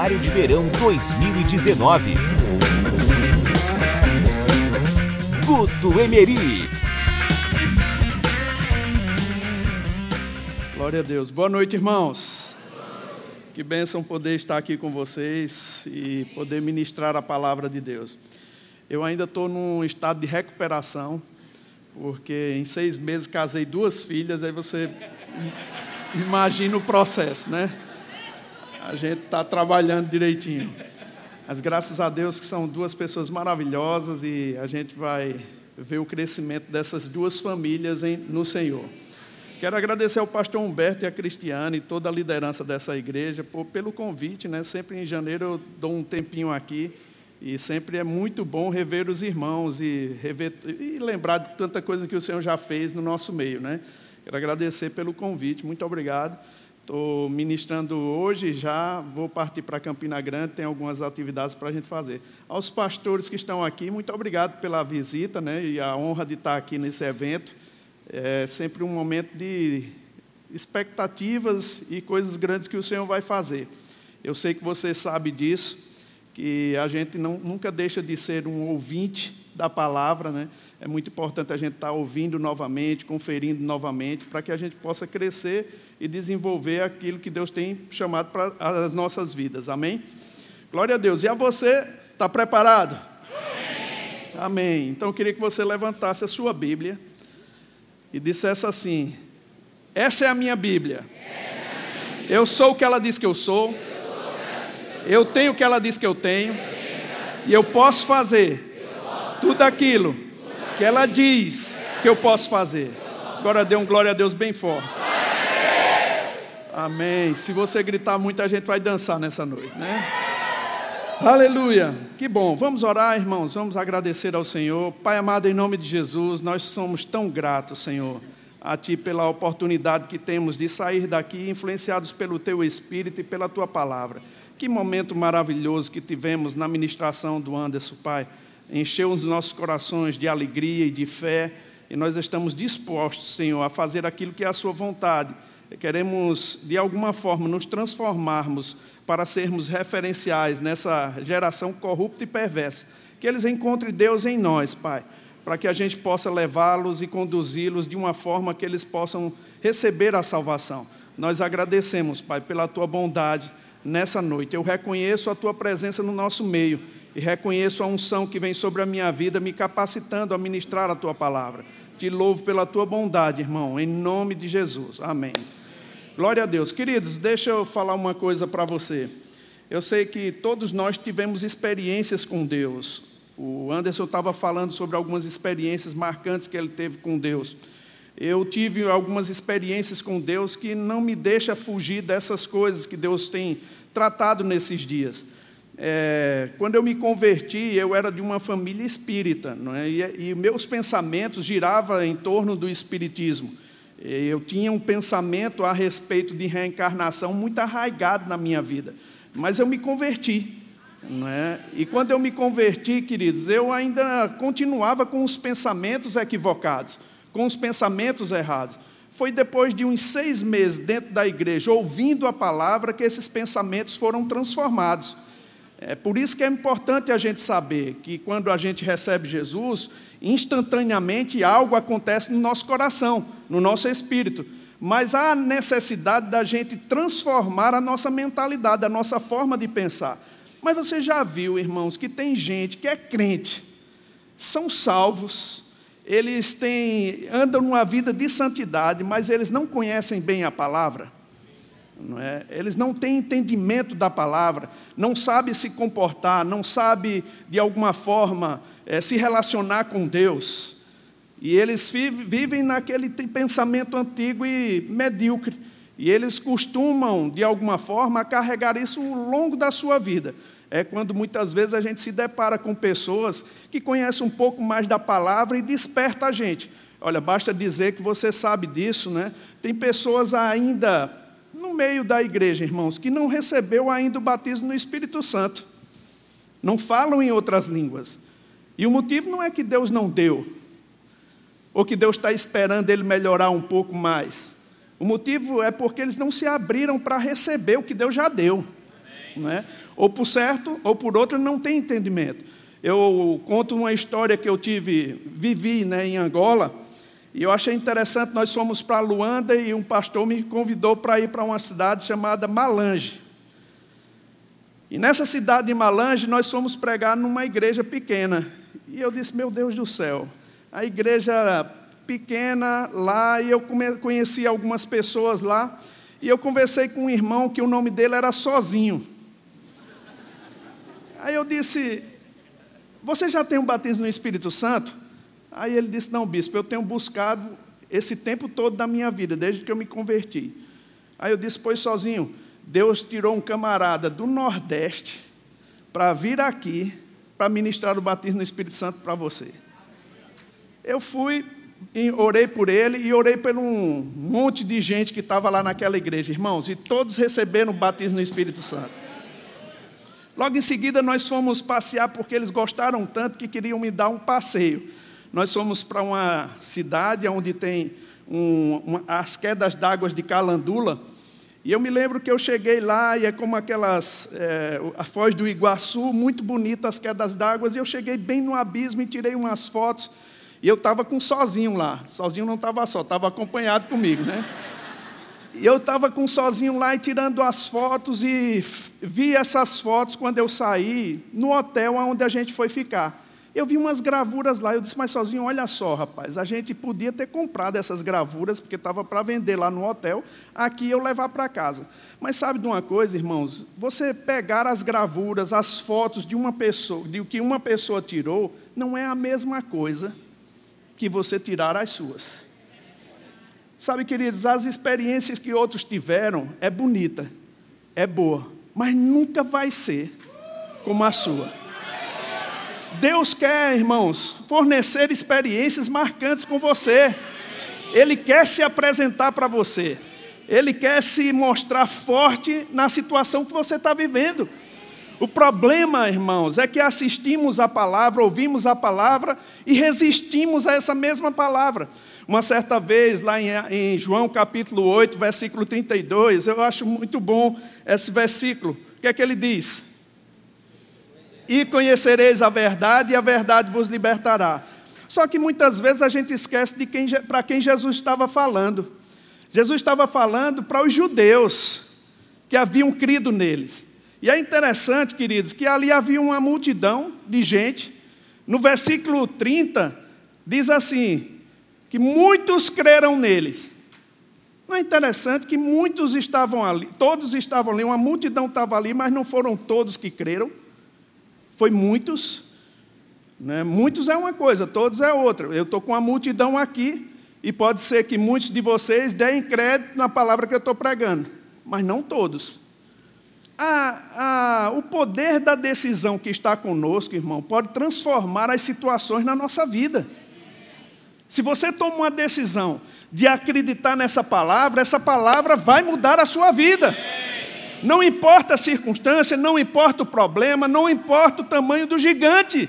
Seminário de Verão 2019. Guto Emery. Glória a Deus. Boa noite, irmãos. Que bênção poder estar aqui com vocês e poder ministrar a palavra de Deus. Eu ainda estou num estado de recuperação, porque em seis meses casei duas filhas, aí você imagina o processo, né? A gente está trabalhando direitinho. Mas graças a Deus que são duas pessoas maravilhosas e a gente vai ver o crescimento dessas duas famílias em, no Senhor. Quero agradecer ao pastor Humberto e a Cristiane e toda a liderança dessa igreja por, pelo convite, né? Sempre em janeiro eu dou um tempinho aqui e sempre é muito bom rever os irmãos e, rever, e lembrar de tanta coisa que o Senhor já fez no nosso meio, né? Quero agradecer pelo convite, muito obrigado. Estou ministrando hoje, já vou partir para Campina Grande, tem algumas atividades para a gente fazer. Aos pastores que estão aqui, muito obrigado pela visita né, e a honra de estar aqui nesse evento. É sempre um momento de expectativas e coisas grandes que o Senhor vai fazer. Eu sei que você sabe disso, que a gente não, nunca deixa de ser um ouvinte da palavra, né? É muito importante a gente estar ouvindo novamente, conferindo novamente, para que a gente possa crescer e desenvolver aquilo que Deus tem chamado para as nossas vidas. Amém? Glória a Deus. E a você, está preparado? Amém. Amém. Então eu queria que você levantasse a sua Bíblia e dissesse assim: Essa é a minha Bíblia. Eu sou o que ela diz que eu sou. Eu tenho o que ela diz que eu tenho. E eu posso fazer tudo aquilo que ela diz que eu posso fazer. Agora dê um glória a Deus bem forte. Amém. Se você gritar muito, a gente vai dançar nessa noite, né? Aleluia. Que bom. Vamos orar, irmãos. Vamos agradecer ao Senhor. Pai amado, em nome de Jesus, nós somos tão gratos, Senhor, a Ti pela oportunidade que temos de sair daqui influenciados pelo Teu Espírito e pela Tua palavra. Que momento maravilhoso que tivemos na ministração do Anderson, Pai. Encheu os nossos corações de alegria e de fé. E nós estamos dispostos, Senhor, a fazer aquilo que é a Sua vontade queremos, de alguma forma, nos transformarmos para sermos referenciais nessa geração corrupta e perversa. Que eles encontrem Deus em nós, Pai, para que a gente possa levá-los e conduzi-los de uma forma que eles possam receber a salvação. Nós agradecemos, Pai, pela tua bondade nessa noite. Eu reconheço a tua presença no nosso meio e reconheço a unção que vem sobre a minha vida, me capacitando a ministrar a tua palavra. Te louvo pela tua bondade, irmão, em nome de Jesus. Amém. Glória a Deus. Queridos, deixa eu falar uma coisa para você. Eu sei que todos nós tivemos experiências com Deus. O Anderson estava falando sobre algumas experiências marcantes que ele teve com Deus. Eu tive algumas experiências com Deus que não me deixa fugir dessas coisas que Deus tem tratado nesses dias. É, quando eu me converti, eu era de uma família espírita, é? e, e meus pensamentos giravam em torno do espiritismo. Eu tinha um pensamento a respeito de reencarnação muito arraigado na minha vida, mas eu me converti. É? E quando eu me converti, queridos, eu ainda continuava com os pensamentos equivocados, com os pensamentos errados. Foi depois de uns seis meses dentro da igreja, ouvindo a palavra, que esses pensamentos foram transformados. É por isso que é importante a gente saber que quando a gente recebe Jesus, instantaneamente algo acontece no nosso coração, no nosso espírito. Mas há necessidade da gente transformar a nossa mentalidade, a nossa forma de pensar. Mas você já viu, irmãos, que tem gente que é crente, são salvos, eles têm, andam numa vida de santidade, mas eles não conhecem bem a palavra. Não é? Eles não têm entendimento da palavra, não sabem se comportar, não sabem, de alguma forma, é, se relacionar com Deus. E eles vivem naquele pensamento antigo e medíocre. E eles costumam, de alguma forma, carregar isso ao longo da sua vida. É quando muitas vezes a gente se depara com pessoas que conhecem um pouco mais da palavra e desperta a gente. Olha, basta dizer que você sabe disso, né? Tem pessoas ainda no meio da igreja, irmãos, que não recebeu ainda o batismo no Espírito Santo. Não falam em outras línguas. E o motivo não é que Deus não deu, ou que Deus está esperando ele melhorar um pouco mais. O motivo é porque eles não se abriram para receber o que Deus já deu. Não é? ou por certo, ou por outro, não tem entendimento. Eu conto uma história que eu tive, vivi né, em Angola, e eu achei interessante. Nós fomos para Luanda e um pastor me convidou para ir para uma cidade chamada Malange. E nessa cidade de Malange, nós fomos pregar numa igreja pequena. E eu disse: Meu Deus do céu, a igreja pequena lá, e eu conheci algumas pessoas lá. E eu conversei com um irmão que o nome dele era Sozinho. Aí eu disse: Você já tem um batismo no Espírito Santo? Aí ele disse: Não, bispo, eu tenho buscado esse tempo todo da minha vida, desde que eu me converti. Aí eu disse: Pois sozinho, Deus tirou um camarada do Nordeste para vir aqui para ministrar o batismo no Espírito Santo para você. Eu fui, orei por ele e orei por um monte de gente que estava lá naquela igreja, irmãos, e todos receberam o batismo no Espírito Santo. Logo em seguida, nós fomos passear porque eles gostaram tanto que queriam me dar um passeio. Nós fomos para uma cidade onde tem um, uma, as quedas d'água de Calandula. E eu me lembro que eu cheguei lá e é como aquelas, é, a Foz do Iguaçu, muito bonitas as quedas d'água. E eu cheguei bem no abismo e tirei umas fotos. E eu estava com sozinho lá. Sozinho não estava só, estava acompanhado comigo, né? E eu estava com sozinho lá e tirando as fotos e vi essas fotos quando eu saí no hotel onde a gente foi ficar. Eu vi umas gravuras lá, eu disse, mas sozinho, olha só, rapaz, a gente podia ter comprado essas gravuras, porque estava para vender lá no hotel, aqui eu levar para casa. Mas sabe de uma coisa, irmãos? Você pegar as gravuras, as fotos de uma pessoa, de o que uma pessoa tirou, não é a mesma coisa que você tirar as suas. Sabe, queridos, as experiências que outros tiveram é bonita, é boa, mas nunca vai ser como a sua. Deus quer, irmãos, fornecer experiências marcantes com você. Ele quer se apresentar para você. Ele quer se mostrar forte na situação que você está vivendo. O problema, irmãos, é que assistimos a palavra, ouvimos a palavra e resistimos a essa mesma palavra. Uma certa vez, lá em, em João capítulo 8, versículo 32, eu acho muito bom esse versículo. O que é que ele diz? E conhecereis a verdade, e a verdade vos libertará. Só que muitas vezes a gente esquece de quem, para quem Jesus estava falando. Jesus estava falando para os judeus que haviam crido neles. E é interessante, queridos, que ali havia uma multidão de gente. No versículo 30, diz assim: que muitos creram nele. Não é interessante que muitos estavam ali, todos estavam ali, uma multidão estava ali, mas não foram todos que creram foi muitos. Né? Muitos é uma coisa, todos é outra. Eu estou com uma multidão aqui, e pode ser que muitos de vocês deem crédito na palavra que eu estou pregando, mas não todos. o poder da decisão que está conosco, irmão, pode transformar as situações na nossa vida. Se você toma uma decisão de acreditar nessa palavra, essa palavra vai mudar a sua vida. Não importa a circunstância, não importa o problema, não importa o tamanho do gigante.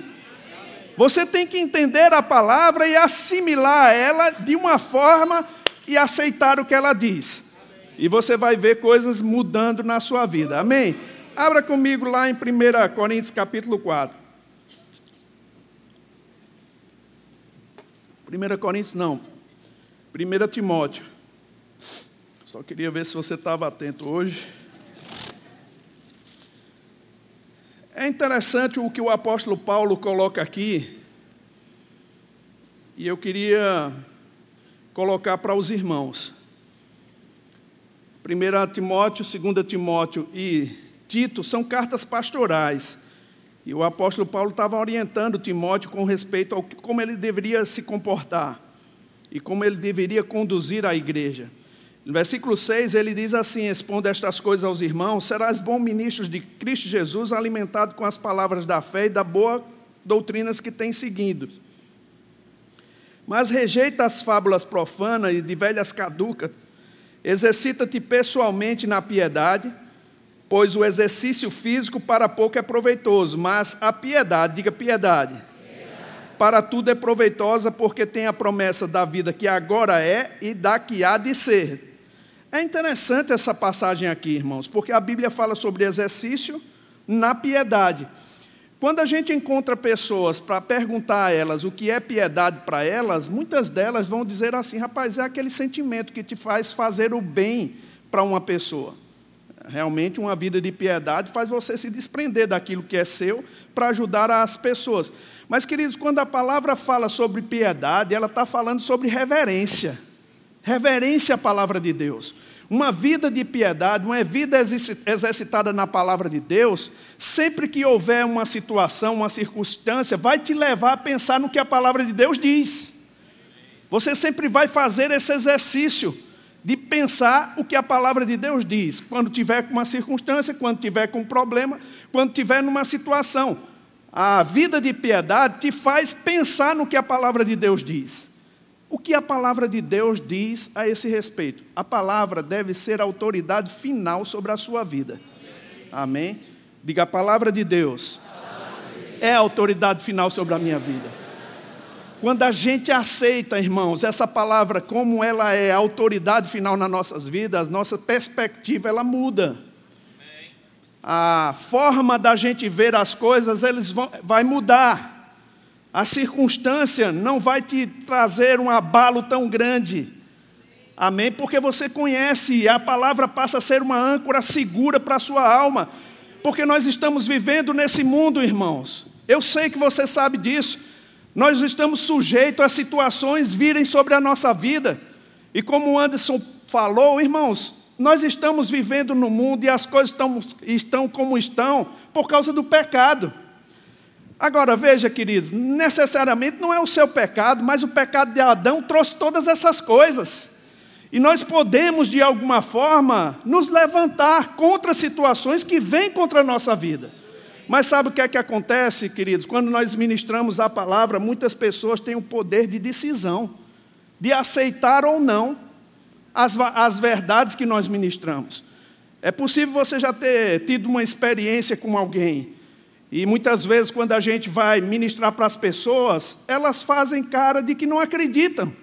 Você tem que entender a palavra e assimilar ela de uma forma e aceitar o que ela diz. E você vai ver coisas mudando na sua vida. Amém? Abra comigo lá em 1 Coríntios capítulo 4. 1 Coríntios não. 1 Timóteo. Só queria ver se você estava atento hoje. É interessante o que o apóstolo Paulo coloca aqui, e eu queria colocar para os irmãos. 1 Timóteo, 2 Timóteo e Tito são cartas pastorais. E o apóstolo Paulo estava orientando Timóteo com respeito ao como ele deveria se comportar e como ele deveria conduzir a igreja. No versículo 6 ele diz assim: Expondo estas coisas aos irmãos, serás bom ministro de Cristo Jesus, alimentado com as palavras da fé e da boa doutrinas que tens seguido. Mas rejeita as fábulas profanas e de velhas caducas, exercita-te pessoalmente na piedade, pois o exercício físico para pouco é proveitoso, mas a piedade, diga piedade, piedade. para tudo é proveitosa, porque tem a promessa da vida que agora é e da que há de ser é interessante essa passagem aqui, irmãos, porque a Bíblia fala sobre exercício na piedade. Quando a gente encontra pessoas para perguntar a elas o que é piedade para elas, muitas delas vão dizer assim: rapaz, é aquele sentimento que te faz fazer o bem para uma pessoa. Realmente, uma vida de piedade faz você se desprender daquilo que é seu para ajudar as pessoas. Mas, queridos, quando a palavra fala sobre piedade, ela está falando sobre reverência. Reverência à palavra de Deus. Uma vida de piedade, uma vida exercitada na palavra de Deus, sempre que houver uma situação, uma circunstância, vai te levar a pensar no que a palavra de Deus diz. Você sempre vai fazer esse exercício de pensar o que a palavra de Deus diz, quando tiver com uma circunstância, quando tiver com um problema, quando tiver numa situação. A vida de piedade te faz pensar no que a palavra de Deus diz. O que a palavra de Deus diz a esse respeito? A palavra deve ser a autoridade final sobre a sua vida. Amém? Diga a palavra de Deus. É a autoridade final sobre a minha vida. Quando a gente aceita, irmãos, essa palavra como ela é a autoridade final nas nossas vidas, nossa perspectiva ela muda. A forma da gente ver as coisas eles vão, vai mudar. A circunstância não vai te trazer um abalo tão grande. Amém? Porque você conhece e a palavra passa a ser uma âncora segura para a sua alma. Porque nós estamos vivendo nesse mundo, irmãos. Eu sei que você sabe disso. Nós estamos sujeitos a situações virem sobre a nossa vida. E como o Anderson falou, irmãos, nós estamos vivendo no mundo e as coisas estão, estão como estão por causa do pecado. Agora veja, queridos, necessariamente não é o seu pecado, mas o pecado de Adão trouxe todas essas coisas. E nós podemos, de alguma forma, nos levantar contra situações que vêm contra a nossa vida. Mas sabe o que é que acontece, queridos? Quando nós ministramos a palavra, muitas pessoas têm o poder de decisão, de aceitar ou não as, as verdades que nós ministramos. É possível você já ter tido uma experiência com alguém e muitas vezes, quando a gente vai ministrar para as pessoas, elas fazem cara de que não acreditam.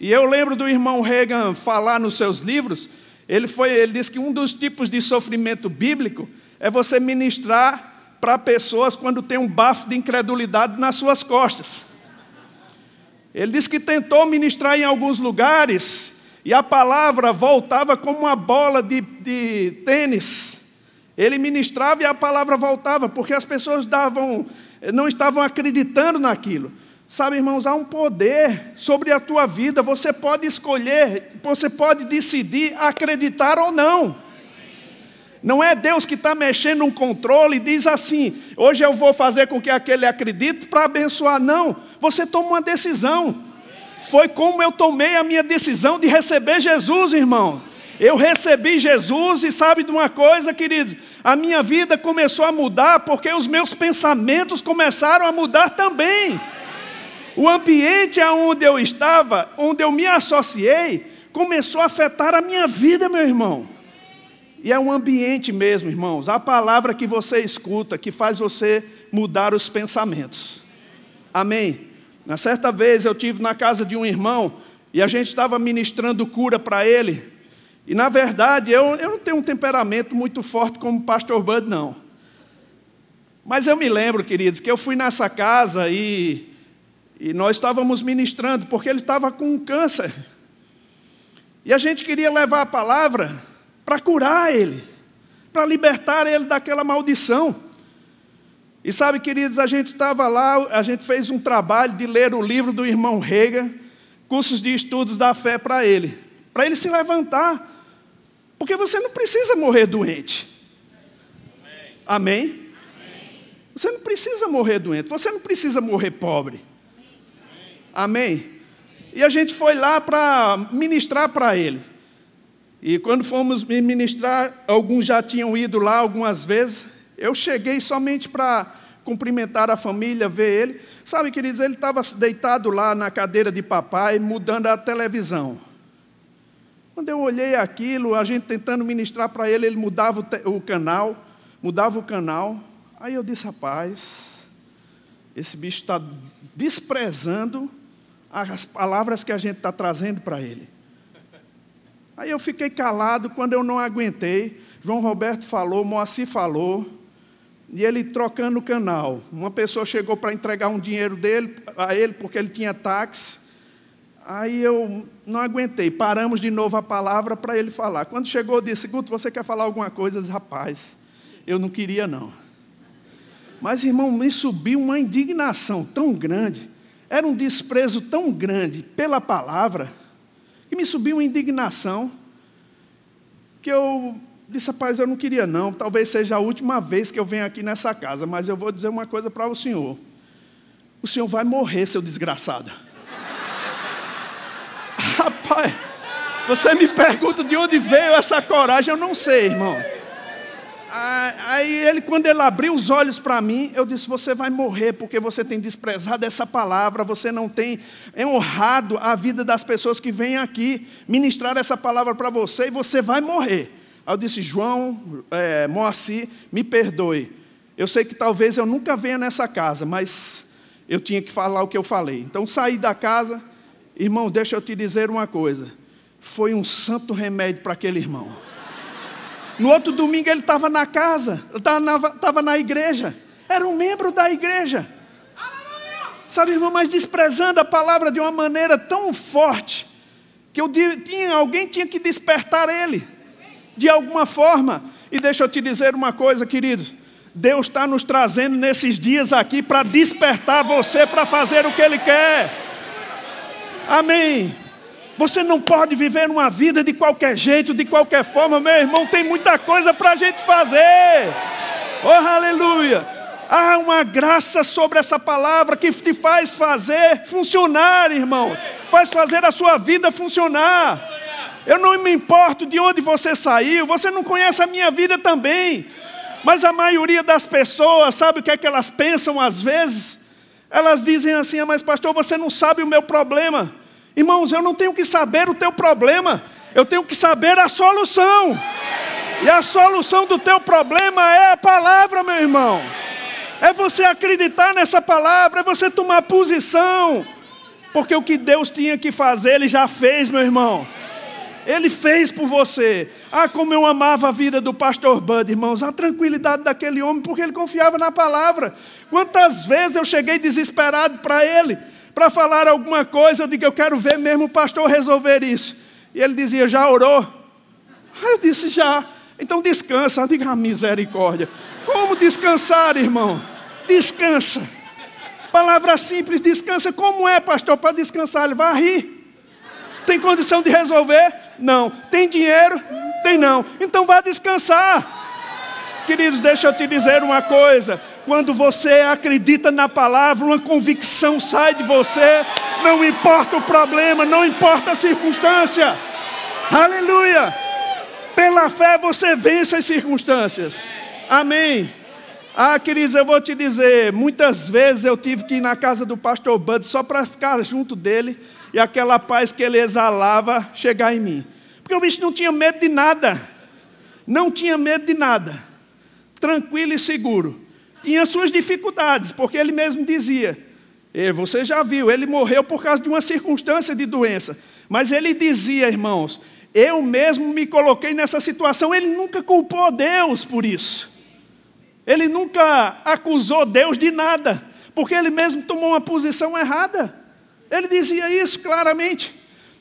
E eu lembro do irmão Reagan falar nos seus livros, ele, foi, ele disse que um dos tipos de sofrimento bíblico é você ministrar para pessoas quando tem um bafo de incredulidade nas suas costas. Ele disse que tentou ministrar em alguns lugares e a palavra voltava como uma bola de, de tênis ele ministrava e a palavra voltava, porque as pessoas davam, não estavam acreditando naquilo. Sabe, irmãos, há um poder sobre a tua vida. Você pode escolher, você pode decidir acreditar ou não. Não é Deus que está mexendo um controle e diz assim: hoje eu vou fazer com que aquele acredite para abençoar. Não, você toma uma decisão. Foi como eu tomei a minha decisão de receber Jesus, irmãos. Eu recebi Jesus e sabe de uma coisa, querido? A minha vida começou a mudar porque os meus pensamentos começaram a mudar também. O ambiente onde eu estava, onde eu me associei, começou a afetar a minha vida, meu irmão. E é um ambiente mesmo, irmãos. A palavra que você escuta que faz você mudar os pensamentos. Amém. Na certa vez eu tive na casa de um irmão e a gente estava ministrando cura para ele. E na verdade, eu, eu não tenho um temperamento muito forte como o pastor Bud, não. Mas eu me lembro, queridos, que eu fui nessa casa e, e nós estávamos ministrando, porque ele estava com um câncer. E a gente queria levar a palavra para curar ele, para libertar ele daquela maldição. E sabe, queridos, a gente estava lá, a gente fez um trabalho de ler o livro do irmão Rega, cursos de estudos da fé para ele, para ele se levantar porque você não precisa morrer doente. Amém? Amém? Você não precisa morrer doente, você não precisa morrer pobre. Amém? E a gente foi lá para ministrar para ele. E quando fomos ministrar, alguns já tinham ido lá algumas vezes. Eu cheguei somente para cumprimentar a família, ver ele. Sabe, queridos, ele estava deitado lá na cadeira de papai, mudando a televisão. Quando eu olhei aquilo, a gente tentando ministrar para ele, ele mudava o, o canal, mudava o canal. Aí eu disse, rapaz, esse bicho está desprezando as palavras que a gente está trazendo para ele. Aí eu fiquei calado quando eu não aguentei. João Roberto falou, Moacir falou, e ele trocando o canal. Uma pessoa chegou para entregar um dinheiro dele a ele porque ele tinha táxi. Aí eu não aguentei, paramos de novo a palavra para ele falar. Quando chegou, eu disse: Guto, você quer falar alguma coisa? Eu disse, rapaz, eu não queria não. Mas, irmão, me subiu uma indignação tão grande, era um desprezo tão grande pela palavra, que me subiu uma indignação, que eu disse, rapaz, eu não queria não, talvez seja a última vez que eu venho aqui nessa casa, mas eu vou dizer uma coisa para o senhor. O senhor vai morrer, seu desgraçado. Rapaz, você me pergunta de onde veio essa coragem, eu não sei, irmão. Aí ele, quando ele abriu os olhos para mim, eu disse: Você vai morrer porque você tem desprezado essa palavra, você não tem honrado a vida das pessoas que vêm aqui ministrar essa palavra para você e você vai morrer. Aí eu disse: João, é, Moacir, me perdoe. Eu sei que talvez eu nunca venha nessa casa, mas eu tinha que falar o que eu falei. Então saí da casa, irmão, deixa eu te dizer uma coisa: foi um santo remédio para aquele irmão. No outro domingo ele estava na casa, estava na, na igreja, era um membro da igreja. Sabe, irmão, mas desprezando a palavra de uma maneira tão forte, que eu tinha, alguém tinha que despertar ele, de alguma forma. E deixa eu te dizer uma coisa, querido. Deus está nos trazendo nesses dias aqui para despertar você para fazer o que Ele quer. Amém. Você não pode viver uma vida de qualquer jeito, de qualquer forma, meu irmão. Tem muita coisa para a gente fazer. Oh, aleluia. Há uma graça sobre essa palavra que te faz fazer funcionar, irmão. Faz fazer a sua vida funcionar. Eu não me importo de onde você saiu, você não conhece a minha vida também. Mas a maioria das pessoas, sabe o que é que elas pensam às vezes? Elas dizem assim: ah, mas pastor, você não sabe o meu problema. Irmãos, eu não tenho que saber o teu problema, eu tenho que saber a solução. E a solução do teu problema é a palavra, meu irmão. É você acreditar nessa palavra, é você tomar posição. Porque o que Deus tinha que fazer, Ele já fez, meu irmão. Ele fez por você. Ah, como eu amava a vida do pastor Bud, irmãos, a tranquilidade daquele homem, porque ele confiava na palavra. Quantas vezes eu cheguei desesperado para ele para falar alguma coisa, eu digo, eu quero ver mesmo o pastor resolver isso. E ele dizia, já orou? Eu disse, já. Então descansa. Diga, a misericórdia. Como descansar, irmão? Descansa. Palavra simples, descansa. Como é, pastor, para descansar? Ele vai rir. Tem condição de resolver? Não. Tem dinheiro? Tem não. Então vá descansar. Queridos, deixa eu te dizer uma coisa. Quando você acredita na palavra, uma convicção sai de você, não importa o problema, não importa a circunstância. Aleluia! Pela fé você vence as circunstâncias. Amém. Ah, queridos, eu vou te dizer, muitas vezes eu tive que ir na casa do pastor Bud só para ficar junto dele e aquela paz que ele exalava chegar em mim. Porque o bicho não tinha medo de nada. Não tinha medo de nada. Tranquilo e seguro tinha suas dificuldades, porque ele mesmo dizia, você já viu, ele morreu por causa de uma circunstância de doença, mas ele dizia, irmãos, eu mesmo me coloquei nessa situação, ele nunca culpou Deus por isso, ele nunca acusou Deus de nada, porque ele mesmo tomou uma posição errada, ele dizia isso claramente.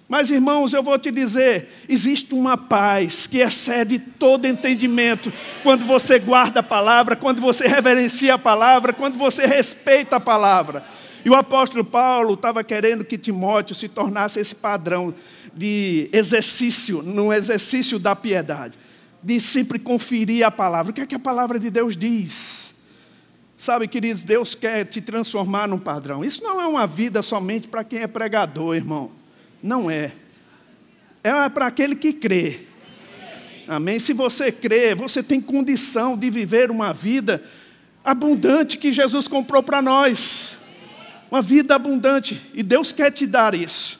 Mas, irmãos, eu vou te dizer: existe uma paz que excede todo entendimento quando você guarda a palavra, quando você reverencia a palavra, quando você respeita a palavra. E o apóstolo Paulo estava querendo que Timóteo se tornasse esse padrão de exercício, no exercício da piedade, de sempre conferir a palavra. O que é que a palavra de Deus diz? Sabe, queridos, Deus quer te transformar num padrão. Isso não é uma vida somente para quem é pregador, irmão. Não é. É para aquele que crê. Amém? Se você crê, você tem condição de viver uma vida abundante que Jesus comprou para nós. Uma vida abundante. E Deus quer te dar isso.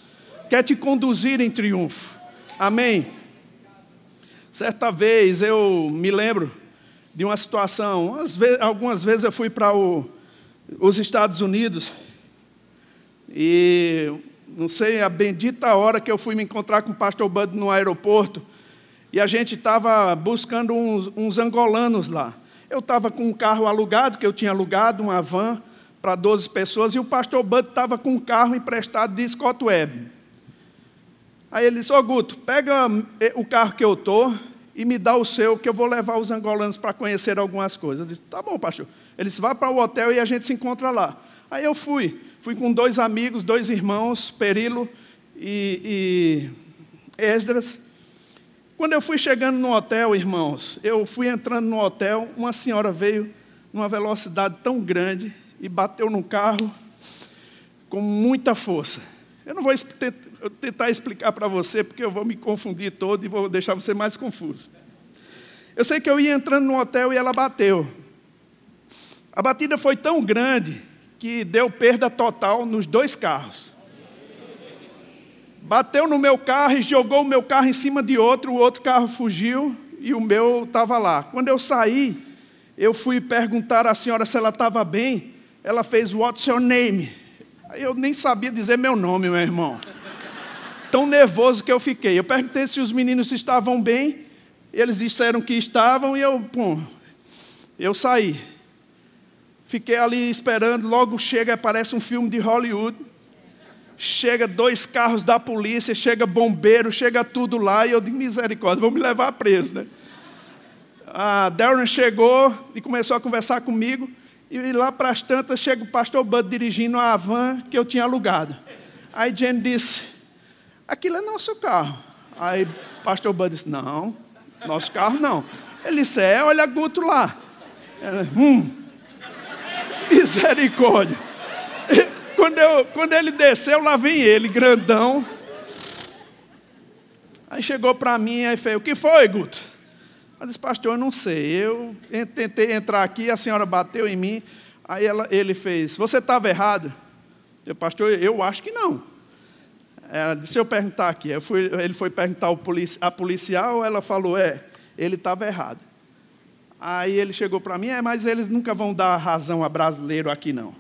Quer te conduzir em triunfo. Amém? Certa vez eu me lembro de uma situação. Algumas vezes eu fui para os Estados Unidos e não sei a bendita hora que eu fui me encontrar com o pastor Bud no aeroporto, e a gente estava buscando uns, uns angolanos lá. Eu estava com um carro alugado, que eu tinha alugado, uma van para 12 pessoas, e o pastor Bud estava com um carro emprestado de Scott Webb. Aí ele disse, ô Guto, pega eh, o carro que eu estou e me dá o seu, que eu vou levar os angolanos para conhecer algumas coisas. Eu disse, tá bom, pastor. Ele disse, vá para o hotel e a gente se encontra lá. Aí eu fui, fui com dois amigos, dois irmãos, Perilo e, e Esdras, quando eu fui chegando no hotel, irmãos, eu fui entrando no hotel, uma senhora veio numa velocidade tão grande e bateu no carro com muita força. Eu não vou tentar explicar para você, porque eu vou me confundir todo e vou deixar você mais confuso. Eu sei que eu ia entrando no hotel e ela bateu. A batida foi tão grande que deu perda total nos dois carros bateu no meu carro e jogou o meu carro em cima de outro, o outro carro fugiu e o meu estava lá. Quando eu saí, eu fui perguntar à senhora se ela estava bem. Ela fez, What's your name? Eu nem sabia dizer meu nome, meu irmão. Tão nervoso que eu fiquei. Eu perguntei se os meninos estavam bem. Eles disseram que estavam e eu, pum, eu saí. Fiquei ali esperando. Logo chega, aparece um filme de Hollywood chega dois carros da polícia, chega bombeiro, chega tudo lá, e eu digo, misericórdia, vão me levar preso, né? A Darren chegou e começou a conversar comigo, e lá para as tantas chega o pastor Bud dirigindo a van que eu tinha alugado. Aí Jane disse, aquilo é nosso carro. Aí pastor Bud disse, não, nosso carro não. Ele disse, é, olha Guto lá. Hum, misericórdia. Quando, eu, quando ele desceu, lá vem ele, grandão. Aí chegou para mim e fez: O que foi, Guto? Eu disse, pastor, eu não sei. Eu tentei entrar aqui, a senhora bateu em mim. Aí ela, ele fez: Você estava errado? Eu, pastor, eu acho que não. Ela disse: Eu perguntar aqui. Eu fui, ele foi perguntar polici, a policial, ela falou: É, ele estava errado. Aí ele chegou para mim: É, mas eles nunca vão dar razão a brasileiro aqui não.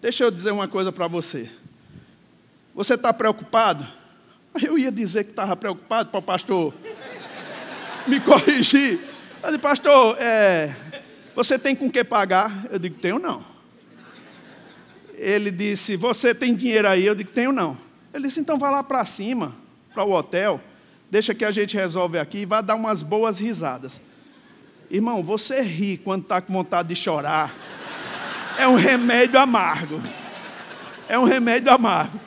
Deixa eu dizer uma coisa para você. Você está preocupado? Eu ia dizer que estava preocupado para o pastor me corrigir. Mas, pastor, é, você tem com que pagar? Eu digo, tenho não. Ele disse, você tem dinheiro aí? Eu digo, tenho não. Ele disse, então vá lá para cima, para o hotel, deixa que a gente resolve aqui e vá dar umas boas risadas. Irmão, você ri quando está com vontade de chorar é um remédio amargo. É um remédio amargo.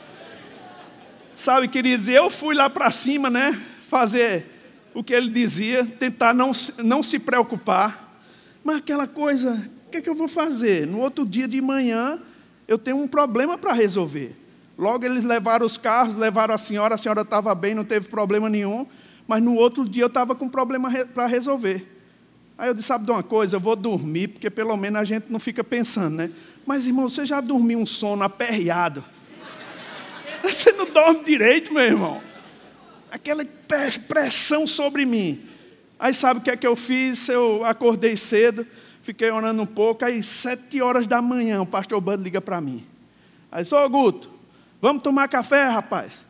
Sabe, queridos, eu fui lá para cima, né? Fazer o que ele dizia, tentar não, não se preocupar. Mas aquela coisa, o que, é que eu vou fazer? No outro dia de manhã, eu tenho um problema para resolver. Logo eles levaram os carros, levaram a senhora, a senhora estava bem, não teve problema nenhum. Mas no outro dia eu estava com problema para resolver. Aí eu disse: sabe de uma coisa? Eu vou dormir, porque pelo menos a gente não fica pensando, né? Mas, irmão, você já dormiu um sono aperreado? Você não dorme direito, meu irmão. Aquela pressão sobre mim. Aí sabe o que é que eu fiz? Eu acordei cedo, fiquei orando um pouco, aí sete horas da manhã o pastor Bando liga para mim. Aí ô Guto, vamos tomar café, rapaz?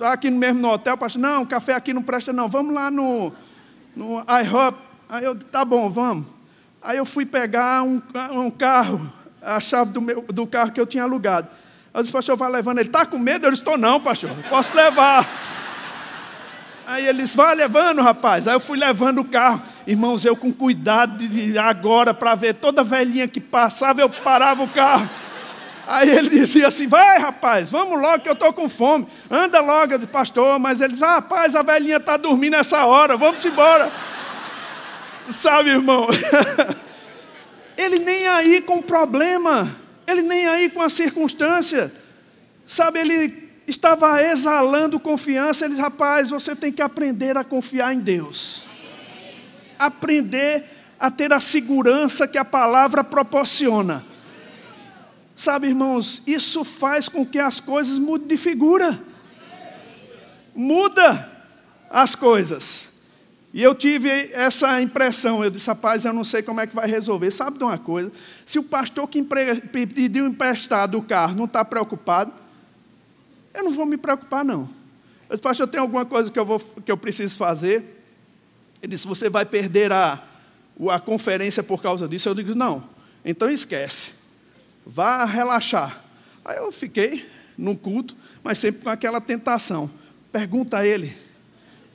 Aqui mesmo no hotel, pastor, não, café aqui não presta não, vamos lá no, no IHOP, Aí eu, tá bom, vamos. Aí eu fui pegar um, um carro, a chave do, meu, do carro que eu tinha alugado. Eu disse, pastor, vai levando. Ele, está com medo? Eu disse, estou não, pastor, posso levar. Aí ele disse, vai levando, rapaz. Aí eu fui levando o carro. Irmãos, eu com cuidado de agora, para ver toda velhinha que passava, eu parava o carro. Aí ele dizia assim: vai, rapaz, vamos logo que eu estou com fome. Anda logo, disse, pastor. Mas ele disse: ah, rapaz, a velhinha está dormindo essa hora, vamos embora. Sabe, irmão? ele nem aí com o problema, ele nem aí com a circunstância. Sabe, ele estava exalando confiança. Ele, rapaz, você tem que aprender a confiar em Deus. Aprender a ter a segurança que a palavra proporciona. Sabe, irmãos, isso faz com que as coisas mudem de figura. Muda as coisas. E eu tive essa impressão, eu disse, rapaz, eu não sei como é que vai resolver. Sabe de uma coisa? Se o pastor que pediu emprestado o carro não está preocupado, eu não vou me preocupar, não. Eu disse, pastor, tem alguma coisa que eu, vou, que eu preciso fazer? Ele disse, você vai perder a, a conferência por causa disso? Eu digo, não. Então esquece. Vá relaxar. Aí eu fiquei no culto, mas sempre com aquela tentação. Pergunta a ele.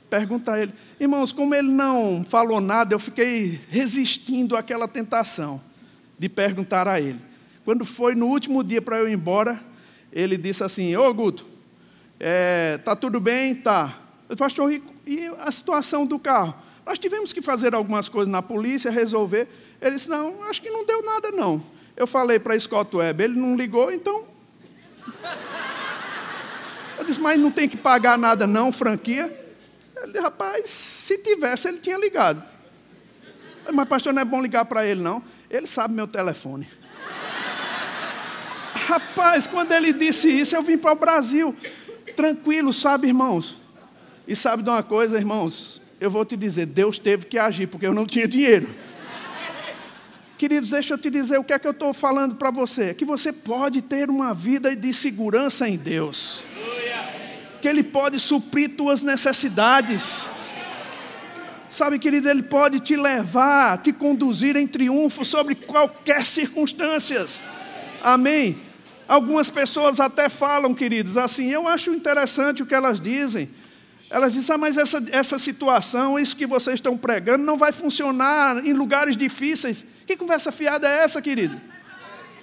Pergunta a ele. Irmãos, como ele não falou nada, eu fiquei resistindo àquela tentação de perguntar a ele. Quando foi no último dia para eu ir embora, ele disse assim: Ô Guto, é, tá tudo bem? Tá. Eu pastor, e, e a situação do carro? Nós tivemos que fazer algumas coisas na polícia, resolver. Ele disse: Não, acho que não deu nada, não. Eu falei para Scott Webb, ele não ligou, então. Eu disse: Mas não tem que pagar nada, não, franquia. Ele disse: Rapaz, se tivesse, ele tinha ligado. Mas, pastor, não é bom ligar para ele, não. Ele sabe meu telefone. Rapaz, quando ele disse isso, eu vim para o Brasil. Tranquilo, sabe, irmãos? E sabe de uma coisa, irmãos? Eu vou te dizer, Deus teve que agir, porque eu não tinha dinheiro. Queridos, deixa eu te dizer o que é que eu estou falando para você. Que você pode ter uma vida de segurança em Deus. Que Ele pode suprir tuas necessidades. Sabe, querido, Ele pode te levar, te conduzir em triunfo sobre qualquer circunstâncias. Amém? Algumas pessoas até falam, queridos, assim, eu acho interessante o que elas dizem. Elas dizem, ah, mas essa, essa situação, isso que vocês estão pregando, não vai funcionar em lugares difíceis. Que conversa fiada é essa, querido?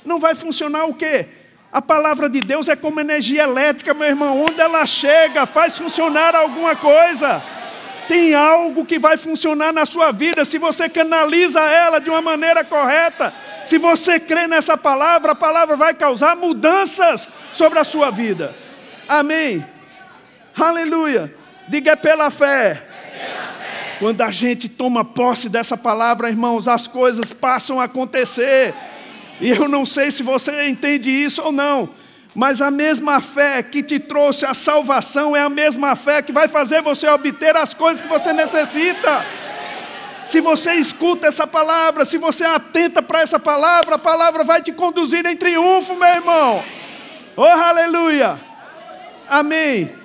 Não vai funcionar o quê? A palavra de Deus é como energia elétrica, meu irmão. Onde ela chega, faz funcionar alguma coisa. Tem algo que vai funcionar na sua vida se você canaliza ela de uma maneira correta. Se você crê nessa palavra, a palavra vai causar mudanças sobre a sua vida. Amém. Aleluia. Diga é pela fé. Quando a gente toma posse dessa palavra, irmãos, as coisas passam a acontecer. E eu não sei se você entende isso ou não, mas a mesma fé que te trouxe a salvação é a mesma fé que vai fazer você obter as coisas que você necessita. Se você escuta essa palavra, se você é atenta para essa palavra, a palavra vai te conduzir em triunfo, meu irmão. Oh, aleluia. Amém.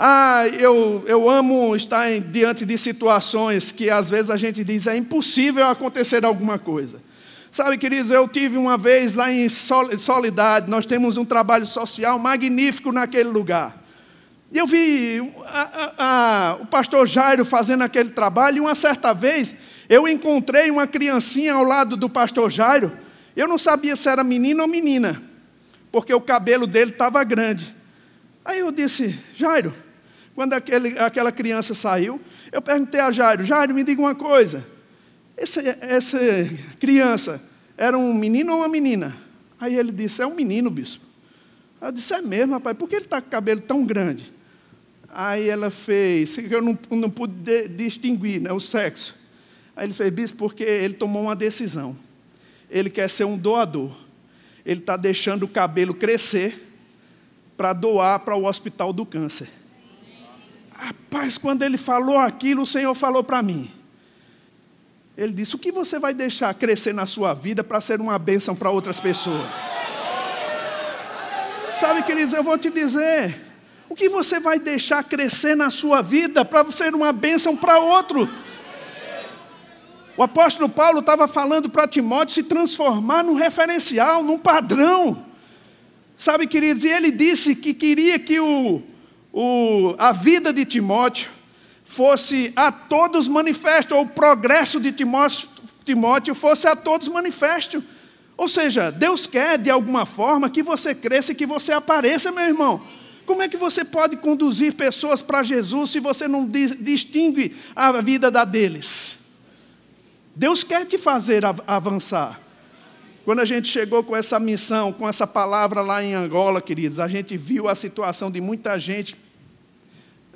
Ah, eu, eu amo estar em, diante de situações que às vezes a gente diz é impossível acontecer alguma coisa. Sabe, queridos, eu tive uma vez lá em Solidade, nós temos um trabalho social magnífico naquele lugar. Eu vi a, a, a, o pastor Jairo fazendo aquele trabalho, e uma certa vez eu encontrei uma criancinha ao lado do pastor Jairo. Eu não sabia se era menino ou menina, porque o cabelo dele estava grande. Aí eu disse, Jairo, quando aquele, aquela criança saiu, eu perguntei a Jairo, Jairo, me diga uma coisa. Essa, essa criança era um menino ou uma menina? Aí ele disse, é um menino, bispo. Eu disse, é mesmo, rapaz, por que ele está com o cabelo tão grande? Aí ela fez, eu não, não pude distinguir né, o sexo. Aí ele fez, bispo, porque ele tomou uma decisão. Ele quer ser um doador. Ele está deixando o cabelo crescer para doar para o hospital do câncer. Rapaz, quando ele falou aquilo, o Senhor falou para mim. Ele disse: O que você vai deixar crescer na sua vida para ser uma bênção para outras pessoas? Sabe, queridos, eu vou te dizer. O que você vai deixar crescer na sua vida para ser uma bênção para outro? O apóstolo Paulo estava falando para Timóteo se transformar num referencial, num padrão. Sabe, queridos, e ele disse que queria que o, o, a vida de Timóteo fosse a todos manifesto, ou o progresso de Timóteo, Timóteo fosse a todos manifesto. Ou seja, Deus quer de alguma forma que você cresça e que você apareça, meu irmão. Como é que você pode conduzir pessoas para Jesus se você não distingue a vida da deles? Deus quer te fazer avançar. Quando a gente chegou com essa missão, com essa palavra lá em Angola, queridos, a gente viu a situação de muita gente.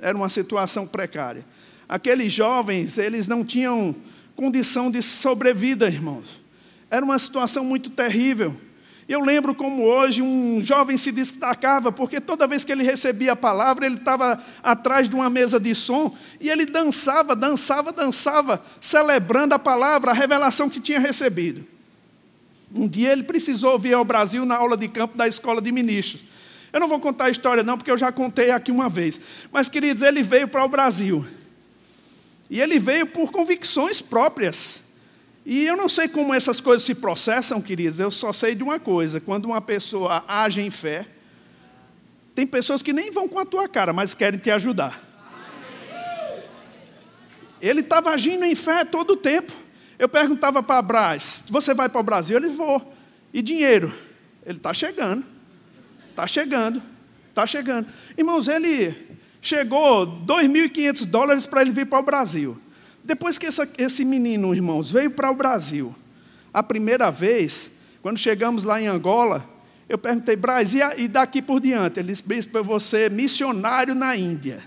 Era uma situação precária. Aqueles jovens, eles não tinham condição de sobrevida, irmãos. Era uma situação muito terrível. Eu lembro como hoje um jovem se destacava, porque toda vez que ele recebia a palavra, ele estava atrás de uma mesa de som e ele dançava, dançava, dançava, celebrando a palavra, a revelação que tinha recebido. Um dia ele precisou vir ao Brasil na aula de campo da escola de ministros. Eu não vou contar a história, não, porque eu já contei aqui uma vez. Mas, queridos, ele veio para o Brasil. E ele veio por convicções próprias. E eu não sei como essas coisas se processam, queridos, eu só sei de uma coisa: quando uma pessoa age em fé, tem pessoas que nem vão com a tua cara, mas querem te ajudar. Ele estava agindo em fé todo o tempo. Eu perguntava para Braz: Você vai para o Brasil? Ele vou. E dinheiro? Ele está chegando. Está chegando. Está chegando. Irmãos, ele chegou 2.500 dólares para ele vir para o Brasil. Depois que essa, esse menino, irmãos, veio para o Brasil, a primeira vez, quando chegamos lá em Angola, eu perguntei, Braz, e, daqui por diante? Ele disse, bispo, eu vou ser missionário na Índia.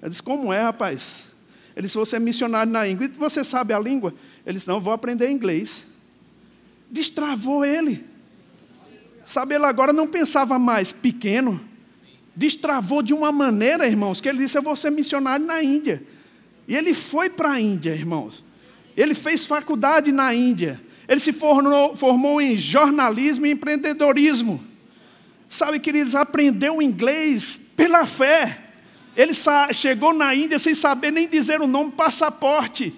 Eu disse, como é, rapaz? Ele disse, você é missionário na Índia. Você sabe a língua? Ele disse, não, vou aprender inglês. Destravou ele. Sabe, ele agora não pensava mais pequeno. Destravou de uma maneira, irmãos, que ele disse, eu vou ser missionário na Índia. E ele foi para a Índia, irmãos. Ele fez faculdade na Índia. Ele se formou, formou em jornalismo e empreendedorismo. Sabe, queridos, aprendeu inglês pela fé. Ele chegou na Índia sem saber nem dizer o nome passaporte.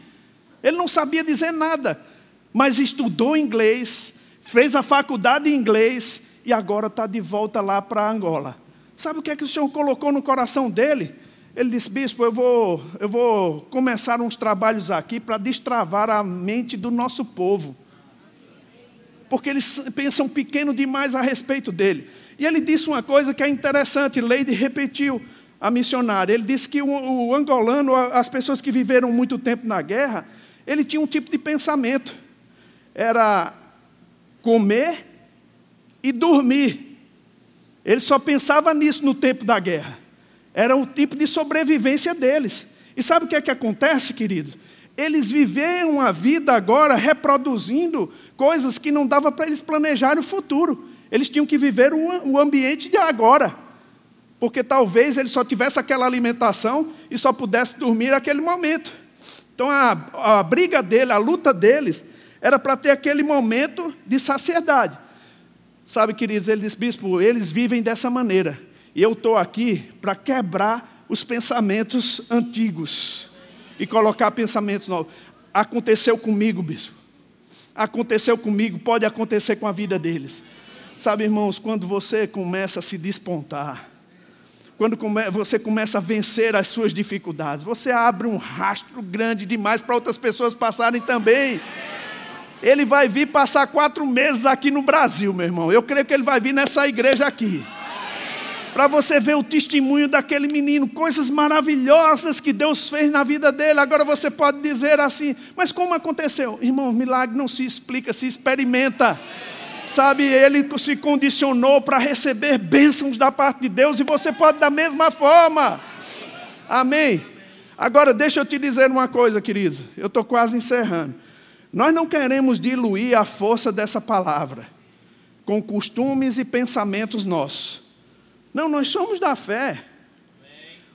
Ele não sabia dizer nada, mas estudou inglês, fez a faculdade em inglês e agora está de volta lá para Angola. Sabe o que é que o Senhor colocou no coração dele? Ele disse, bispo, eu vou, eu vou começar uns trabalhos aqui para destravar a mente do nosso povo. Porque eles pensam pequeno demais a respeito dele. E ele disse uma coisa que é interessante, Leide repetiu, a missionária. Ele disse que o, o angolano, as pessoas que viveram muito tempo na guerra, ele tinha um tipo de pensamento. Era comer e dormir. Ele só pensava nisso no tempo da guerra. Era o tipo de sobrevivência deles. E sabe o que é que acontece, queridos? Eles viveram a vida agora reproduzindo coisas que não dava para eles planejarem o futuro. Eles tinham que viver o, o ambiente de agora. Porque talvez ele só tivesse aquela alimentação e só pudesse dormir naquele momento. Então a, a briga dele, a luta deles, era para ter aquele momento de saciedade. Sabe, queridos, ele diz, bispo, eles vivem dessa maneira. E eu estou aqui para quebrar os pensamentos antigos e colocar pensamentos novos. Aconteceu comigo, bispo. Aconteceu comigo, pode acontecer com a vida deles. Sabe, irmãos, quando você começa a se despontar, quando come, você começa a vencer as suas dificuldades, você abre um rastro grande demais para outras pessoas passarem também. Ele vai vir passar quatro meses aqui no Brasil, meu irmão. Eu creio que ele vai vir nessa igreja aqui para você ver o testemunho daquele menino, coisas maravilhosas que Deus fez na vida dele. Agora você pode dizer assim, mas como aconteceu? Irmão, milagre não se explica, se experimenta. Sabe, ele se condicionou para receber bênçãos da parte de Deus e você pode da mesma forma. Amém. Agora, deixa eu te dizer uma coisa, querido. Eu estou quase encerrando. Nós não queremos diluir a força dessa palavra com costumes e pensamentos nossos. Não, nós somos da fé.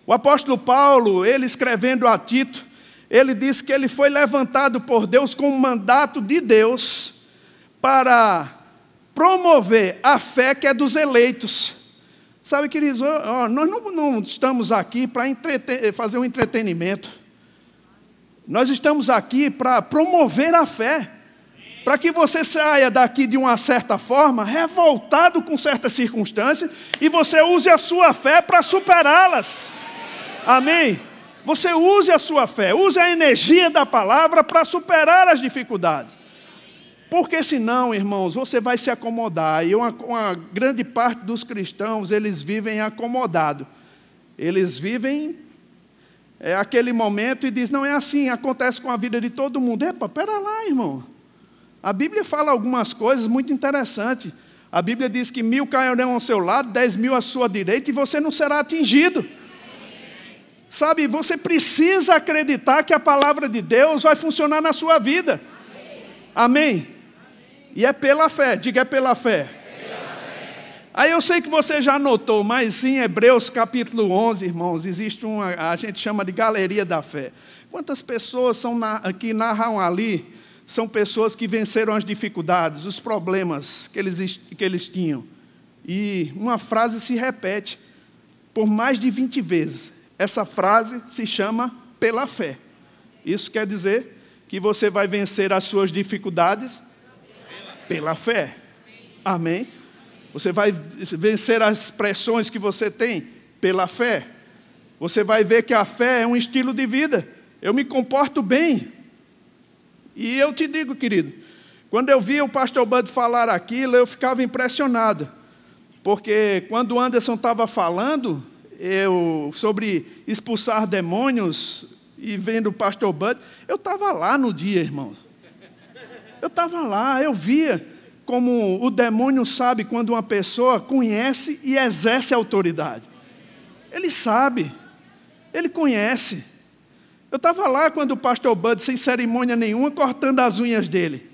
O apóstolo Paulo, ele escrevendo a Tito, ele diz que ele foi levantado por Deus com um mandato de Deus para promover a fé que é dos eleitos. Sabe, queridos, nós não, não estamos aqui para fazer um entretenimento. Nós estamos aqui para promover a fé para que você saia daqui de uma certa forma, revoltado com certas circunstâncias, e você use a sua fé para superá-las. Amém? Você use a sua fé, use a energia da palavra para superar as dificuldades. Porque senão, irmãos, você vai se acomodar. E uma, uma grande parte dos cristãos, eles vivem acomodados. Eles vivem é, aquele momento e diz, não é assim, acontece com a vida de todo mundo. Epa, pera lá, irmão. A Bíblia fala algumas coisas muito interessantes. A Bíblia diz que mil cairão ao seu lado, dez mil à sua direita, e você não será atingido. Sabe, você precisa acreditar que a palavra de Deus vai funcionar na sua vida. Amém? E é pela fé, diga é pela fé. Aí eu sei que você já notou, mas em Hebreus capítulo 11, irmãos, existe uma, a gente chama de galeria da fé. Quantas pessoas são na, que narram ali são pessoas que venceram as dificuldades, os problemas que eles, que eles tinham. e uma frase se repete por mais de 20 vezes. Essa frase se chama pela fé. Isso quer dizer que você vai vencer as suas dificuldades pela fé. Amém? Você vai vencer as pressões que você tem pela fé. Você vai ver que a fé é um estilo de vida. Eu me comporto bem. E eu te digo, querido, quando eu via o pastor Bud falar aquilo, eu ficava impressionado. Porque quando o Anderson estava falando eu, sobre expulsar demônios e vendo o pastor Bud, eu estava lá no dia, irmão. Eu estava lá, eu via como o demônio sabe quando uma pessoa conhece e exerce autoridade. Ele sabe, ele conhece. Eu estava lá quando o pastor Bud, sem cerimônia nenhuma, cortando as unhas dele.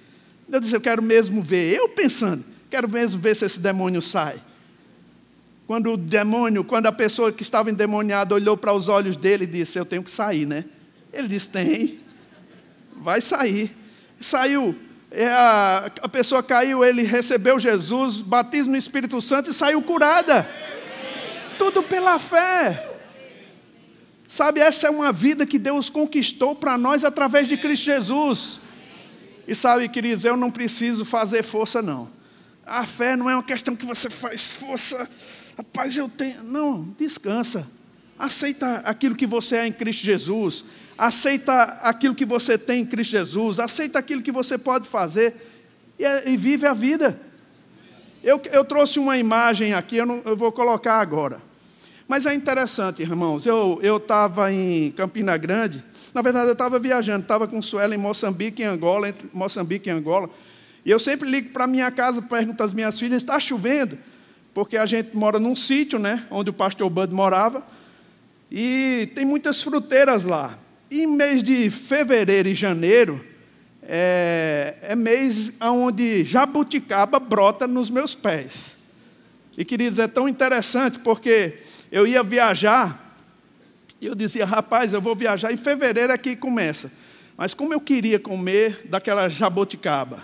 Eu disse, eu quero mesmo ver. Eu pensando, quero mesmo ver se esse demônio sai. Quando o demônio, quando a pessoa que estava endemoniada olhou para os olhos dele e disse, eu tenho que sair, né? Ele disse, tem. Vai sair. Saiu. É, a, a pessoa caiu, ele recebeu Jesus, batismo no Espírito Santo e saiu curada. Tudo pela fé. Sabe, essa é uma vida que Deus conquistou para nós através de Cristo Jesus. E sabe, queridos, eu não preciso fazer força, não. A fé não é uma questão que você faz força Rapaz, eu tenho. Não, descansa. Aceita aquilo que você é em Cristo Jesus. Aceita aquilo que você tem em Cristo Jesus. Aceita aquilo que você pode fazer. E, é, e vive a vida. Eu, eu, trouxe uma imagem aqui, eu, não, eu, vou colocar agora. Mas é interessante, irmãos. Eu estava em Campina Grande. Na verdade, eu estava viajando. Estava com Suela em Moçambique e Angola, entre Moçambique e Angola. E eu sempre ligo para minha casa, pergunto às minhas filhas: está chovendo? porque a gente mora num sítio, né, onde o pastor Bud morava, e tem muitas fruteiras lá. E mês de fevereiro e janeiro é, é mês onde jabuticaba brota nos meus pés. E queridos, é tão interessante porque eu ia viajar e eu dizia, rapaz, eu vou viajar em fevereiro aqui começa. Mas como eu queria comer daquela jabuticaba.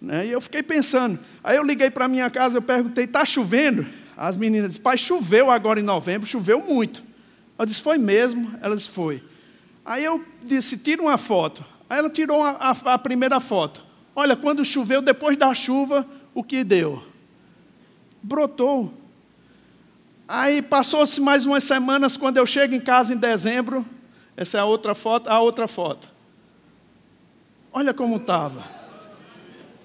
Né? E eu fiquei pensando. Aí eu liguei para minha casa, eu perguntei, está chovendo? As meninas disseram, pai, choveu agora em novembro, choveu muito. Eu disse, foi mesmo? Ela disse, foi. Aí eu disse, tira uma foto. Aí ela tirou a, a, a primeira foto. Olha, quando choveu, depois da chuva, o que deu? Brotou. Aí passou-se mais umas semanas, quando eu chego em casa em dezembro, essa é a outra foto, a outra foto. Olha como estava.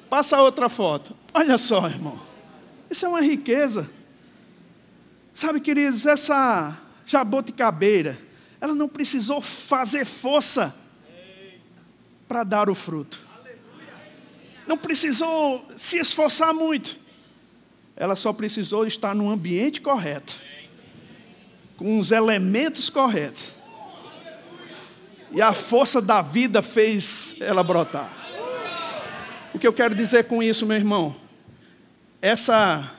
Passa outra foto. Olha só, irmão. Isso é uma riqueza. Sabe, queridos, essa jabuticabeira, ela não precisou fazer força para dar o fruto. Não precisou se esforçar muito. Ela só precisou estar no ambiente correto, com os elementos corretos. E a força da vida fez ela brotar. O que eu quero dizer com isso, meu irmão? Essa,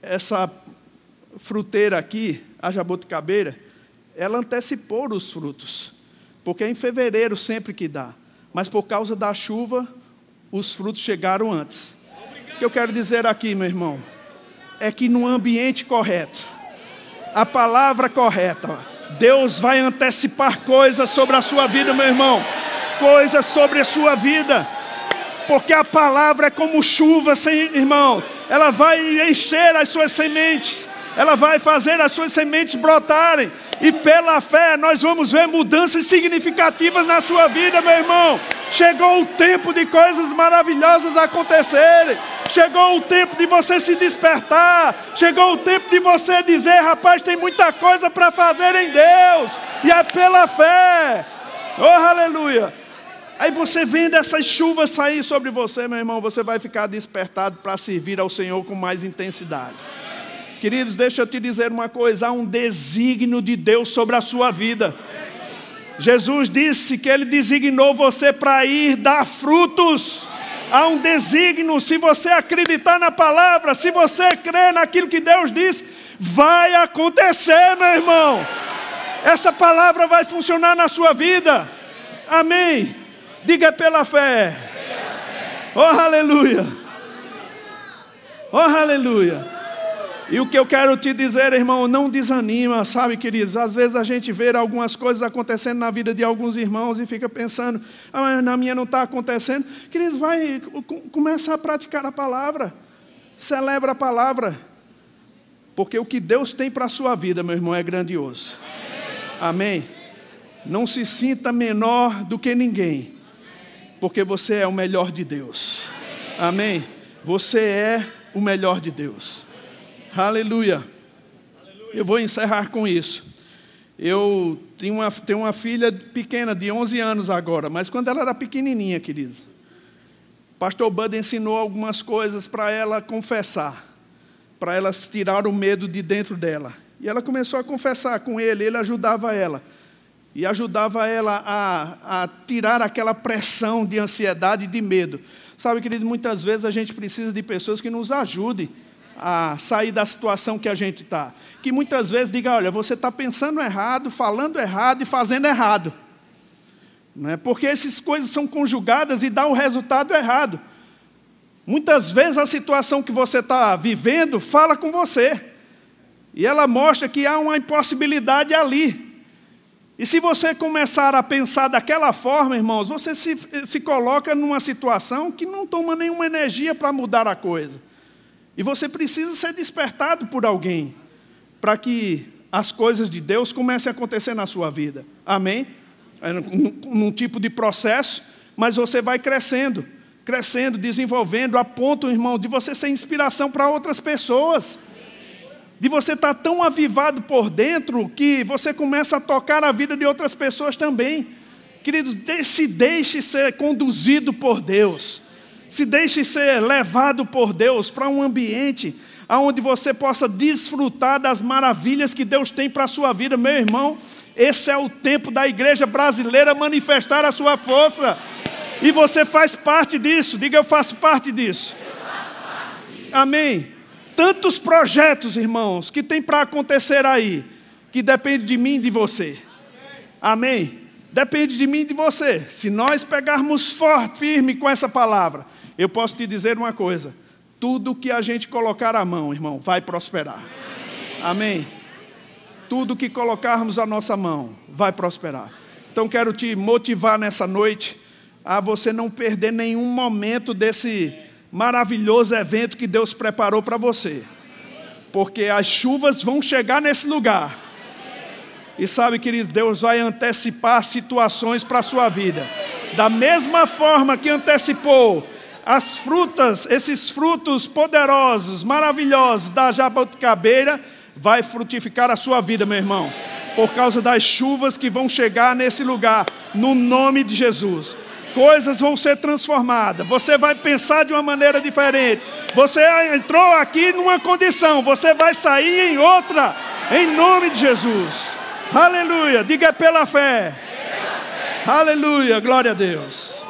essa fruteira aqui, a jabuticabeira, ela antecipou os frutos. Porque é em fevereiro sempre que dá. Mas por causa da chuva, os frutos chegaram antes. O que eu quero dizer aqui, meu irmão, é que no ambiente correto, a palavra correta, Deus vai antecipar coisas sobre a sua vida, meu irmão. Coisas sobre a sua vida porque a palavra é como chuva, irmão, ela vai encher as suas sementes, ela vai fazer as suas sementes brotarem, e pela fé nós vamos ver mudanças significativas na sua vida, meu irmão. Chegou o tempo de coisas maravilhosas acontecerem. Chegou o tempo de você se despertar. Chegou o tempo de você dizer: rapaz, tem muita coisa para fazer em Deus. E é pela fé. Oh, aleluia. Aí você vendo essas chuvas sair sobre você, meu irmão, você vai ficar despertado para servir ao Senhor com mais intensidade. Queridos, deixa eu te dizer uma coisa: há um desígnio de Deus sobre a sua vida. Jesus disse que Ele designou você para ir dar frutos. Há um desígnio, se você acreditar na palavra, se você crer naquilo que Deus disse, vai acontecer, meu irmão. Essa palavra vai funcionar na sua vida. Amém. Diga pela fé. Oh, aleluia. Oh, aleluia. E o que eu quero te dizer, irmão, não desanima, sabe, queridos? Às vezes a gente vê algumas coisas acontecendo na vida de alguns irmãos e fica pensando, ah, na minha não está acontecendo. Queridos, vai, começa a praticar a palavra, celebra a palavra, porque o que Deus tem para a sua vida, meu irmão, é grandioso. Amém? Não se sinta menor do que ninguém, porque você é o melhor de Deus. Amém? Você é o melhor de Deus. Aleluia. Eu vou encerrar com isso. Eu tenho uma, tenho uma filha pequena, de 11 anos agora, mas quando ela era pequenininha, querido, pastor Bud ensinou algumas coisas para ela confessar, para ela tirar o medo de dentro dela. E ela começou a confessar com ele, ele ajudava ela. E ajudava ela a, a tirar aquela pressão de ansiedade e de medo. Sabe, querido, muitas vezes a gente precisa de pessoas que nos ajudem a sair da situação que a gente está. Que muitas vezes diga, olha, você está pensando errado, falando errado e fazendo errado. Não é? Porque essas coisas são conjugadas e dá o resultado errado. Muitas vezes a situação que você está vivendo fala com você. E ela mostra que há uma impossibilidade ali. E se você começar a pensar daquela forma, irmãos, você se, se coloca numa situação que não toma nenhuma energia para mudar a coisa. E você precisa ser despertado por alguém para que as coisas de Deus comecem a acontecer na sua vida. Amém? É num, num tipo de processo, mas você vai crescendo, crescendo, desenvolvendo, a ponto, irmão, de você ser inspiração para outras pessoas. De você estar tá tão avivado por dentro que você começa a tocar a vida de outras pessoas também. Queridos, se deixe ser conduzido por Deus. Se deixe ser levado por Deus para um ambiente onde você possa desfrutar das maravilhas que Deus tem para a sua vida, meu irmão. Esse é o tempo da igreja brasileira manifestar a sua força. E você faz parte disso. Diga, eu faço parte disso. Amém. Tantos projetos, irmãos, que tem para acontecer aí, que depende de mim e de você. Amém. Depende de mim e de você. Se nós pegarmos forte, firme com essa palavra, eu posso te dizer uma coisa: tudo que a gente colocar a mão, irmão, vai prosperar. Amém. Amém. Tudo que colocarmos a nossa mão vai prosperar. Então quero te motivar nessa noite a você não perder nenhum momento desse maravilhoso evento que Deus preparou para você. Porque as chuvas vão chegar nesse lugar. E sabe, queridos, Deus vai antecipar situações para a sua vida. Da mesma forma que antecipou as frutas, esses frutos poderosos, maravilhosos da jabuticabeira, vai frutificar a sua vida, meu irmão, por causa das chuvas que vão chegar nesse lugar, no nome de Jesus. Coisas vão ser transformadas, você vai pensar de uma maneira diferente. Você entrou aqui numa condição, você vai sair em outra, em nome de Jesus. Aleluia, diga pela fé. Pela fé. Aleluia, glória a Deus.